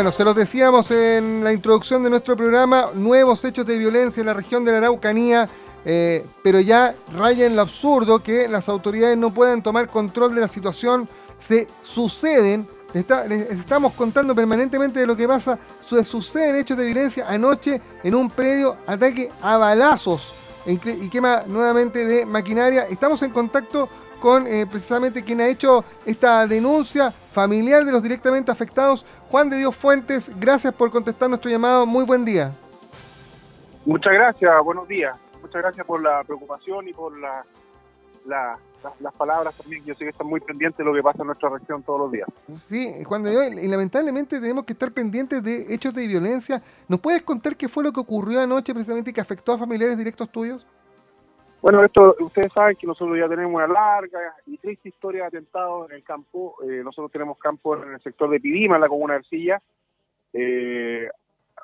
Bueno, se los decíamos en la introducción de nuestro programa, nuevos hechos de violencia en la región de la Araucanía, eh, pero ya raya en lo absurdo que las autoridades no puedan tomar control de la situación, se suceden, les, estamos contando permanentemente de lo que pasa, se suceden hechos de violencia anoche en un predio, ataque a balazos y quema nuevamente de maquinaria. Estamos en contacto con eh, precisamente quien ha hecho esta denuncia familiar de los directamente afectados, Juan de Dios Fuentes. Gracias por contestar nuestro llamado. Muy buen día. Muchas gracias, buenos días. Muchas gracias por la preocupación y por la, las palabras también. Yo sé que están muy pendientes de lo que pasa en nuestra región todos los días. Sí, Juan de Dios, y lamentablemente tenemos que estar pendientes de hechos de violencia. ¿Nos puedes contar qué fue lo que ocurrió anoche precisamente que afectó a familiares directos tuyos? Bueno, esto ustedes saben que nosotros ya tenemos una larga y triste historia de atentados en el campo. Eh, nosotros tenemos campo en el sector de Pidima, en la comuna de Ercilla. Eh,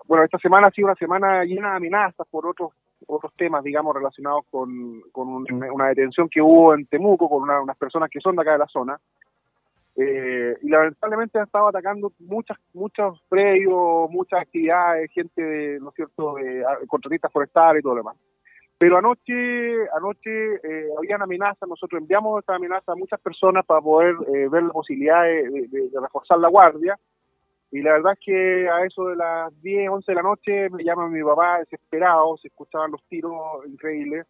bueno, esta semana ha sido una semana llena de amenazas por otros otros temas, digamos, relacionados con, con una detención que hubo en Temuco con unas personas que son de acá de la zona. Eh, y lamentablemente han estado atacando muchas muchos predios, muchas actividades, gente, de, ¿no es cierto?, de, contratistas forestales y todo lo demás. Pero anoche, anoche eh, habían amenazas, nosotros enviamos esa amenaza a muchas personas para poder eh, ver la posibilidad de, reforzar la guardia. Y la verdad es que a eso de las 10, 11 de la noche me llama mi papá desesperado, se escuchaban los tiros increíbles,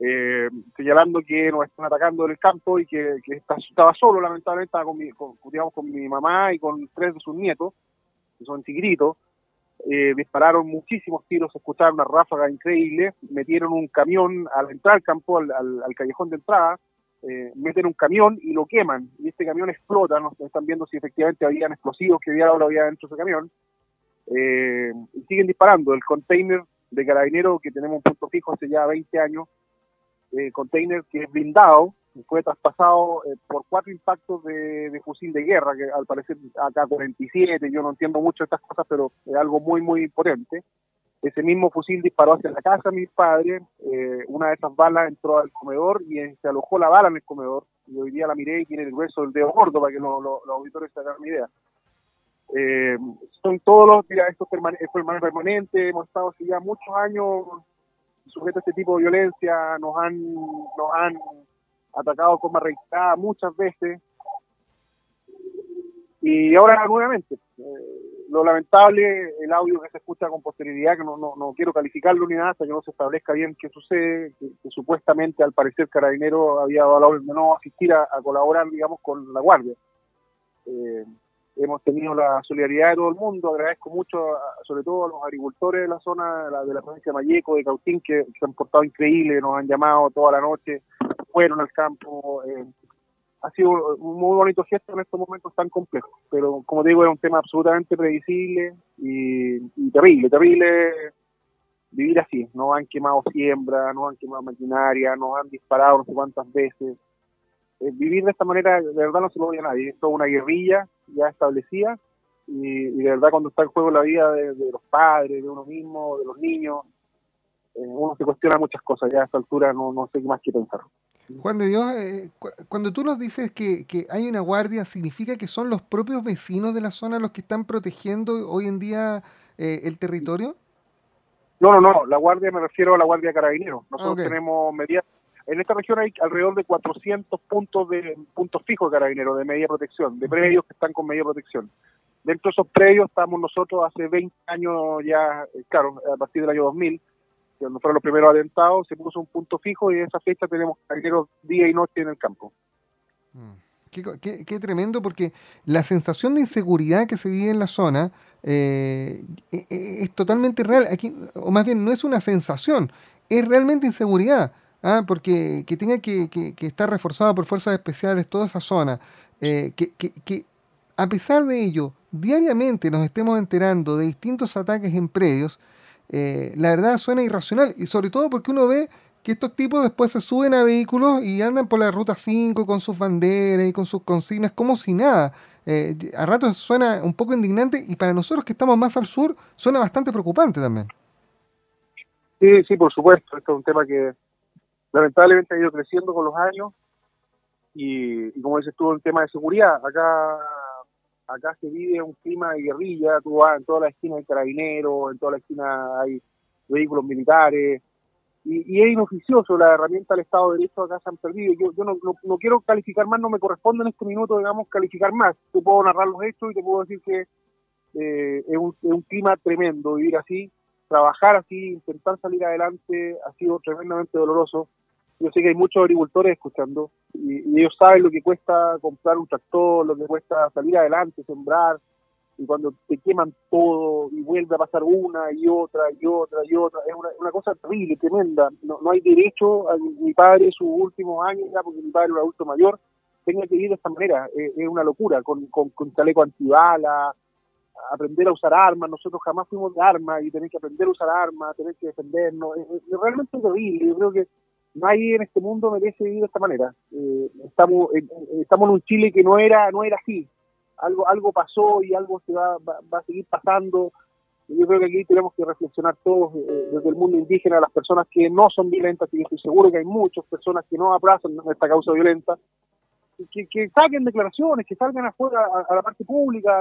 eh, señalando que nos están atacando en el campo y que, estaba solo, lamentablemente, estaba con mi, con, con mi mamá y con tres de sus nietos, que son tigritos eh, dispararon muchísimos tiros, escucharon una ráfaga increíble, metieron un camión al entrar al campo, al, callejón de entrada, eh, meten un camión y lo queman, y este camión explota, no están viendo si efectivamente habían explosivos que había, había dentro de ese camión, eh, y siguen disparando. El container de carabinero que tenemos un punto fijo hace ya 20 años, eh, container que es blindado, fue traspasado eh, por cuatro impactos de, fusil de guerra, que al parecer acá 47, yo no entiendo mucho estas cosas, pero es algo muy, muy potente. Ese mismo fusil disparó hacia la casa de mis padres, eh, una de esas balas entró al comedor y se alojó la bala en el comedor. Y hoy día la miré y tiene el grueso del dedo gordo para que los auditores se hagan una idea. Eh, son todos los, mira, esto es permanente, hemos estado hace ya muchos años sujetos a este tipo de violencia, nos han, nos han atacado con reiterada muchas veces. Y ahora nuevamente, eh, lo lamentable, el audio que se escucha con posterioridad, que no, no, no, quiero calificarlo ni nada hasta que no se establezca bien qué sucede, que, supuestamente al parecer Carabinero había dado la orden de no asistir a, colaborar, digamos, con la Guardia. Eh, hemos tenido la solidaridad de todo el mundo, agradezco mucho, sobre todo a los agricultores de la zona, de la, provincia de Mayeco, de Cautín, que, se han portado increíble, nos han llamado toda la noche, fueron al campo. Eh, ha sido un muy bonito gesto en estos momentos tan complejos, pero como digo, es un tema absolutamente previsible y, terrible, terrible vivir así. Nos han quemado siembra, nos han quemado maquinaria, nos han disparado no sé cuántas veces. Eh, vivir de esta manera de verdad no se lo oye a nadie. Es una guerrilla ya establecida y, de verdad cuando está en juego la vida de, de los padres, de uno mismo, de los niños, eh, uno se cuestiona muchas cosas, ya a esta altura no, no sé más que pensar. Juan de Dios, eh, cuando tú nos dices que, que, hay una guardia, ¿significa que son los propios vecinos de la zona los que están protegiendo hoy en día eh, el territorio? No, no, no, la guardia me refiero a la guardia carabinero. Nosotros tenemos medidas, en esta región hay alrededor de 400 puntos de puntos fijos de carabineros de media protección, de predios que están con media protección. Dentro de esos predios estamos nosotros hace 20 años ya, claro, a partir del año 2000, cuando fueron los primeros atentados, se puso un punto fijo y en esa fecha tenemos carabineros día y noche en el campo. Mm. Qué, tremendo, porque la sensación de inseguridad que se vive en la zona eh, e, e, es totalmente real. Aquí, o más bien, no es una sensación, es realmente inseguridad. ¿Ah? Porque que tenga que, estar reforzado por fuerzas especiales toda esa zona, eh, que, que a pesar de ello, diariamente nos estemos enterando de distintos ataques en predios, eh, la verdad suena irracional. Y sobre todo porque uno ve que estos tipos después se suben a vehículos y andan por la ruta 5 con sus banderas y con sus consignas como si nada. Eh, a ratos suena un poco indignante y para nosotros que estamos más al sur suena bastante preocupante también. Sí, sí, por supuesto. Esto es un tema que lamentablemente ha ido creciendo con los años y, como dices tú, un tema de seguridad. Acá acá se vive un clima de guerrilla, tú vas en toda la esquina hay carabineros, en toda la esquina hay vehículos militares, y, es inoficioso, la herramienta del Estado de Derecho acá se han perdido. Yo, yo no, no, quiero calificar más, no me corresponde en este minuto, digamos, calificar más. Te puedo narrar los hechos y te puedo decir que eh, es, un, es un clima tremendo vivir así, trabajar así, intentar salir adelante, ha sido tremendamente doloroso. Yo sé que hay muchos agricultores escuchando y, ellos saben lo que cuesta comprar un tractor, lo que cuesta salir adelante, sembrar, y cuando te queman todo y vuelve a pasar una y otra y otra y otra, es una, una cosa terrible, tremenda. No, no hay derecho a mi padre, sus últimos años, ya porque mi padre es un adulto mayor, tenga que vivir de esta manera. es una locura, con, con, con chaleco antibala, aprender a usar armas. Nosotros jamás fuimos de armas y tener que aprender a usar armas, tener que defendernos. Es, realmente terrible. Yo creo que nadie en este mundo merece vivir de esta manera. Eh, estamos, estamos en un Chile que no era, no era así algo algo pasó y algo se va, va, a seguir pasando. Yo creo que aquí tenemos que reflexionar todos, eh, desde el mundo indígena, las personas que no son violentas, y estoy seguro que hay muchas personas que no abrazan esta causa violenta, que, que saquen declaraciones, que salgan afuera a, la parte pública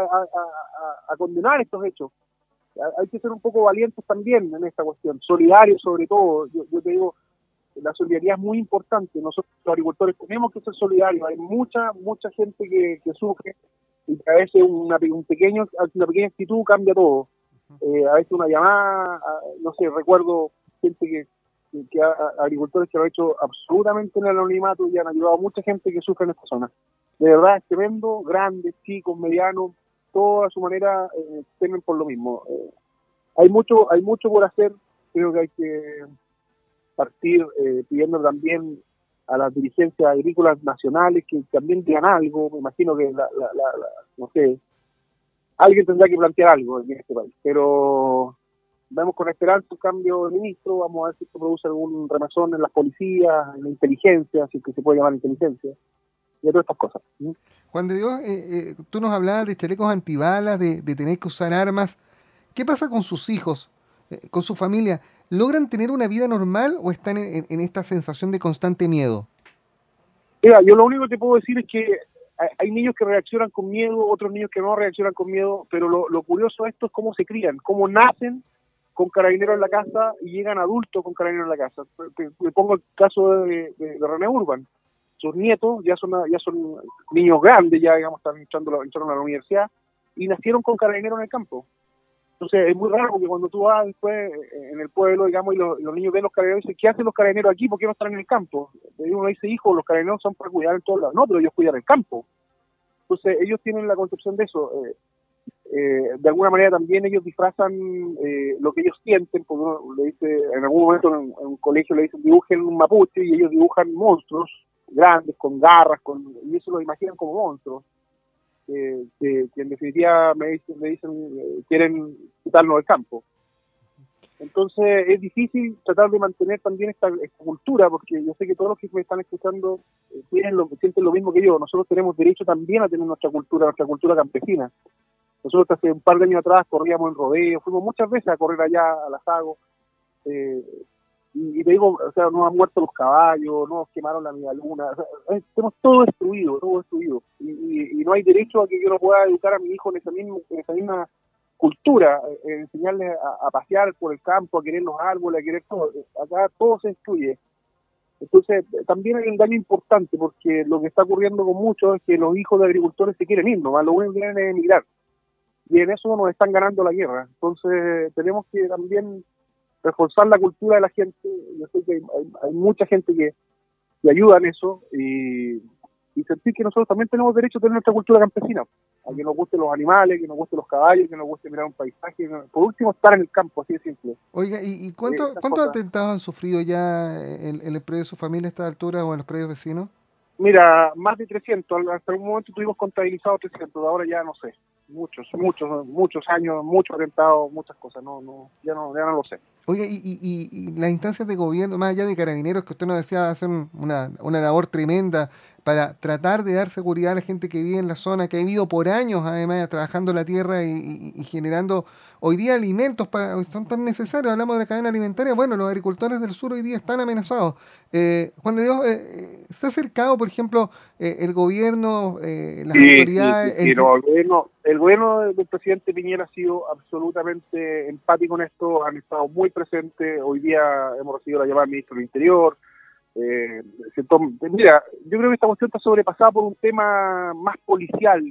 a, condenar estos hechos. Hay que ser un poco valientes también en esta cuestión, solidarios sobre todo. Yo, yo te digo, la solidaridad es muy importante. Nosotros los agricultores tenemos que ser solidarios. Hay mucha, mucha gente que, que sufre y a veces una, un pequeño, una pequeña actitud cambia todo. Eh, a veces una llamada, no sé, recuerdo gente que, que, agricultores que lo han hecho absolutamente en el anonimato y han ayudado a mucha gente que sufre en esta zona. De verdad es tremendo, grandes, chicos, medianos, todos a su manera eh, temen por lo mismo. Eh, hay mucho, hay mucho por hacer, creo que hay que partir eh, pidiendo también a las dirigencias agrícolas nacionales que también digan algo. Me imagino que, la, no sé, alguien tendrá que plantear algo en este país. Pero vemos con esperanza un cambio de ministro, vamos a ver si esto produce algún remazón en las policías, en la inteligencia, si que se puede llamar inteligencia, y todas estas cosas. Juan de Dios, eh, eh, tú nos hablabas de chalecos antibalas, de, de, tener que usar armas. ¿Qué pasa con sus hijos, eh, con su familia? ¿Logran tener una vida normal o están en, esta sensación de constante miedo? Mira, yo lo único que te puedo decir es que hay niños que reaccionan con miedo, otros niños que no reaccionan con miedo, pero lo, curioso de esto es cómo se crían, cómo nacen con carabineros en la casa y llegan adultos con carabineros en la casa. Me pongo el caso de, René Urban. Sus nietos ya son niños grandes, ya digamos, están entrando a la universidad y nacieron con carabineros en el campo. Entonces es muy raro porque cuando tú vas después eh, en el pueblo, digamos, y los, niños ven los carabineros y dicen, ¿qué hacen los carabineros aquí? ¿Por qué no están en el campo? Uno dice, hijo, los carabineros son para cuidar en todos lados. No, pero ellos cuidan el campo. Entonces ellos tienen la concepción de eso. Eh, eh, de alguna manera también ellos disfrazan lo que ellos sienten, porque uno le dice, en algún momento en, un colegio le dicen dibujen un mapuche y ellos dibujan monstruos grandes, con garras, con y eso lo imaginan como monstruos que, en definitiva me dicen, me dicen eh, quieren quitarnos del campo. Entonces es difícil tratar de mantener también esta, cultura, porque yo sé que todos los que me están escuchando eh, tienen lo, sienten lo mismo que yo. Nosotros tenemos derecho también a tener nuestra cultura, nuestra cultura campesina. Nosotros hace un par de años atrás corríamos en rodeo, fuimos muchas veces a correr allá a la Sago. Eh, y, te digo, o sea, nos han muerto los caballos, nos quemaron la media luna, tenemos todo destruido, todo destruido. Y, no hay derecho a que yo no pueda educar a mi hijo en esa misma, en esa misma cultura, eh, enseñarle a, pasear por el campo, a querer los árboles, a querer todo. Acá todo se destruye. Entonces, también hay un daño importante, porque lo que está ocurriendo con muchos es que los hijos de agricultores se quieren ir, nomás lo único que quieren es emigrar. Y en eso nos están ganando la guerra. Entonces, tenemos que también reforzar la cultura de la gente. Yo sé que hay, mucha gente que, que, ayuda en eso y, sentir que nosotros también tenemos derecho a tener nuestra cultura campesina, a que nos gusten los animales, que nos gusten los caballos, que nos guste mirar un paisaje, por último estar en el campo, así de simple. Oiga, ¿y, cuánto, cuántos atentados han sufrido ya en, el predio de su familia a esta altura o en los predios vecinos? Mira, más de 300, hasta un momento tuvimos contabilizado 300, ahora ya no sé muchos, muchos, muchos años, muchos atentados, muchas cosas, no, no, ya no, ya no lo sé. Oiga, y, y, las instancias de gobierno, más allá de carabineros, que usted nos decía, hacen una, una labor tremenda, para tratar de dar seguridad a la gente que vive en la zona, que ha vivido por años además trabajando la tierra y, generando hoy día alimentos para, son tan necesarios, hablamos de la cadena alimentaria, bueno, los agricultores del sur hoy día están amenazados. Eh, Juan de Dios, eh, ¿se ha acercado, por ejemplo, eh, el gobierno, las autoridades? el, gobierno, el gobierno del presidente Piñera ha sido absolutamente empático en esto, han estado muy presentes, hoy día hemos recibido la llamada del ministro del Interior, eh, mira, yo creo que esta cuestión está sobrepasada por un tema más policial,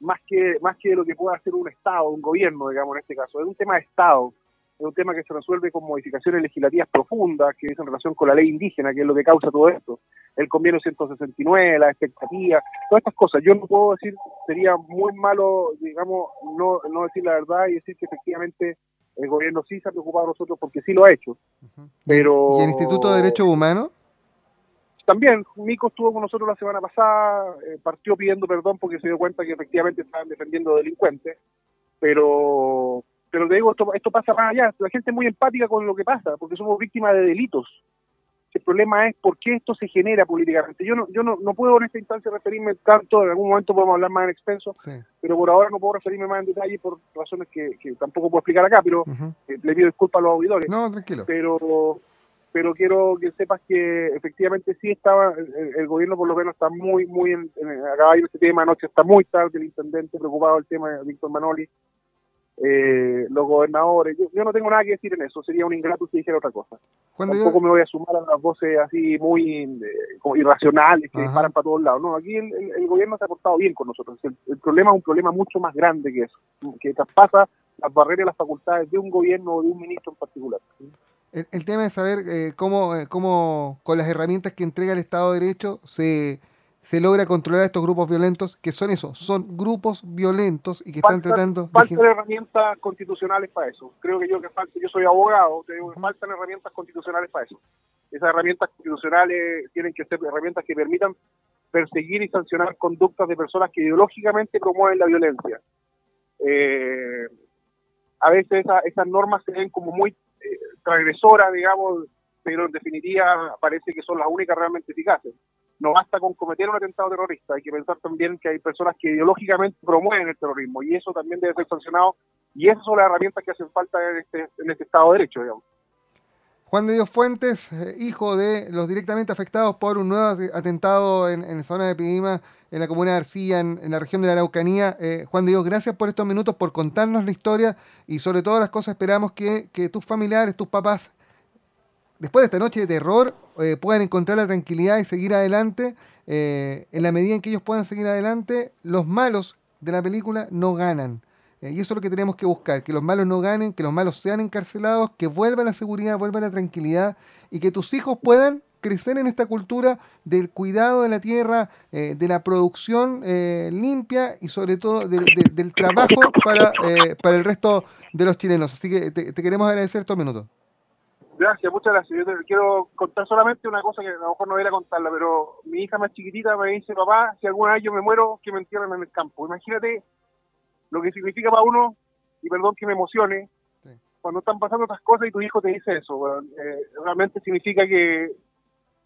más que más que lo que pueda hacer un Estado, un gobierno, digamos, en este caso. Es un tema de Estado, es un tema que se resuelve con modificaciones legislativas profundas que dicen relación con la ley indígena, que es lo que causa todo esto. El convenio 169, la expectativa, todas estas cosas. Yo no puedo decir, sería muy malo, digamos, no, no decir la verdad y decir que efectivamente el gobierno sí se ha preocupado de nosotros porque sí lo ha hecho. Pero... ¿Y el Instituto de Derechos Humanos? También, Mico estuvo con nosotros la semana pasada, eh, partió pidiendo perdón porque se dio cuenta que efectivamente estaban defendiendo delincuentes, pero pero te digo, esto, esto pasa más allá, la gente es muy empática con lo que pasa, porque somos víctimas de delitos. El problema es por qué esto se genera políticamente. Yo no, yo no, no puedo en esta instancia referirme tanto, en algún momento podemos hablar más en extenso, pero por ahora no puedo referirme más en detalle por razones que, tampoco puedo explicar acá, pero eh, le pido disculpas a los auditores. No, tranquilo. Pero pero quiero que sepas que efectivamente sí estaba, el, gobierno por lo menos está muy, muy, en, acá hay este tema. Anoche, está muy tarde el intendente preocupado del tema de Víctor Manoli, eh, los gobernadores, yo, no tengo nada que decir en eso, sería un ingrato si dijera otra cosa. Tampoco me voy a sumar a las voces así muy eh, irracionales que disparan para todos lados, no, aquí el, gobierno se ha portado bien con nosotros, el, el, problema es un problema mucho más grande que eso, que traspasa las barreras y las facultades de un gobierno o de un ministro en particular. El, tema es saber eh, cómo, eh, cómo con las herramientas que entrega el Estado de Derecho se, se logra controlar a estos grupos violentos, que son eso, son grupos violentos y que están tratando... Faltan herramientas constitucionales para eso. Creo que yo que falta, yo soy abogado, te digo que faltan herramientas constitucionales para eso. Esas herramientas constitucionales tienen que ser herramientas que permitan perseguir y sancionar conductas de personas que ideológicamente promueven la violencia. Eh, a veces esas normas se ven como muy transgresora, digamos, pero en definitiva parece que son las únicas realmente eficaces. No basta con cometer un atentado terrorista, hay que pensar también que hay personas que ideológicamente promueven el terrorismo y eso también debe ser sancionado y esas son las herramientas que hacen falta en este, en este Estado de Derecho, digamos. Juan de Dios Fuentes, eh, hijo de los directamente afectados por un nuevo atentado en, en la zona de Pidima, en la comuna de Arcilla, en, la región de la Araucanía. Eh, Juan de Dios, gracias por estos minutos, por contarnos la historia y sobre todas las cosas esperamos que, tus familiares, tus papás, después de esta noche de terror, eh, puedan encontrar la tranquilidad y seguir adelante. en la medida en que ellos puedan seguir adelante, los malos de la película no ganan. Eh, y eso es lo que tenemos que buscar, que los malos no ganen, que los malos sean encarcelados, que vuelva la seguridad, vuelva la tranquilidad y que tus hijos puedan crecer en esta cultura del cuidado de la tierra, eh, de la producción eh, limpia y sobre todo del trabajo para, para el resto de los chilenos. Así que te, queremos agradecer estos minutos. Gracias, muchas gracias. Yo te quiero contar solamente una cosa que a lo mejor no voy a contarla, pero mi hija más chiquitita me dice, papá, si alguna vez yo me muero, que me entierren en el campo. Imagínate lo que significa para uno, y perdón que me emocione, cuando están pasando estas cosas y tu hijo te dice eso, eh, realmente significa que,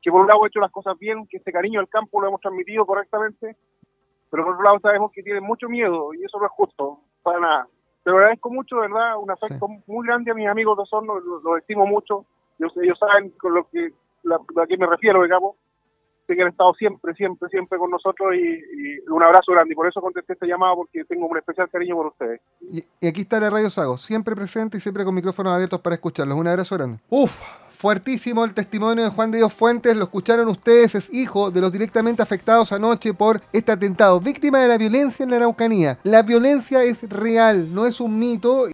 que por un lado he hecho las cosas bien, que este cariño al campo lo hemos transmitido correctamente, pero por otro lado sabemos que tienen mucho miedo y eso no es justo, para nada. Pero agradezco mucho, ¿verdad? Un afecto muy grande a mis amigos de Osorno, los, estimo mucho, ellos, ellos saben con lo que, a qué me refiero, digamos, que han estado siempre, siempre, siempre con nosotros y, un abrazo grande. Y por eso contesté esta llamada porque tengo un especial cariño por ustedes. Y, aquí está la Radio Sago, siempre presente y siempre con micrófonos abiertos para escucharlos. Un abrazo grande. Uf, fuertísimo el testimonio de Juan de Dios Fuentes, lo escucharon ustedes, es hijo de los directamente afectados anoche por este atentado, víctima de la violencia en la Araucanía. La violencia es real, no es un mito.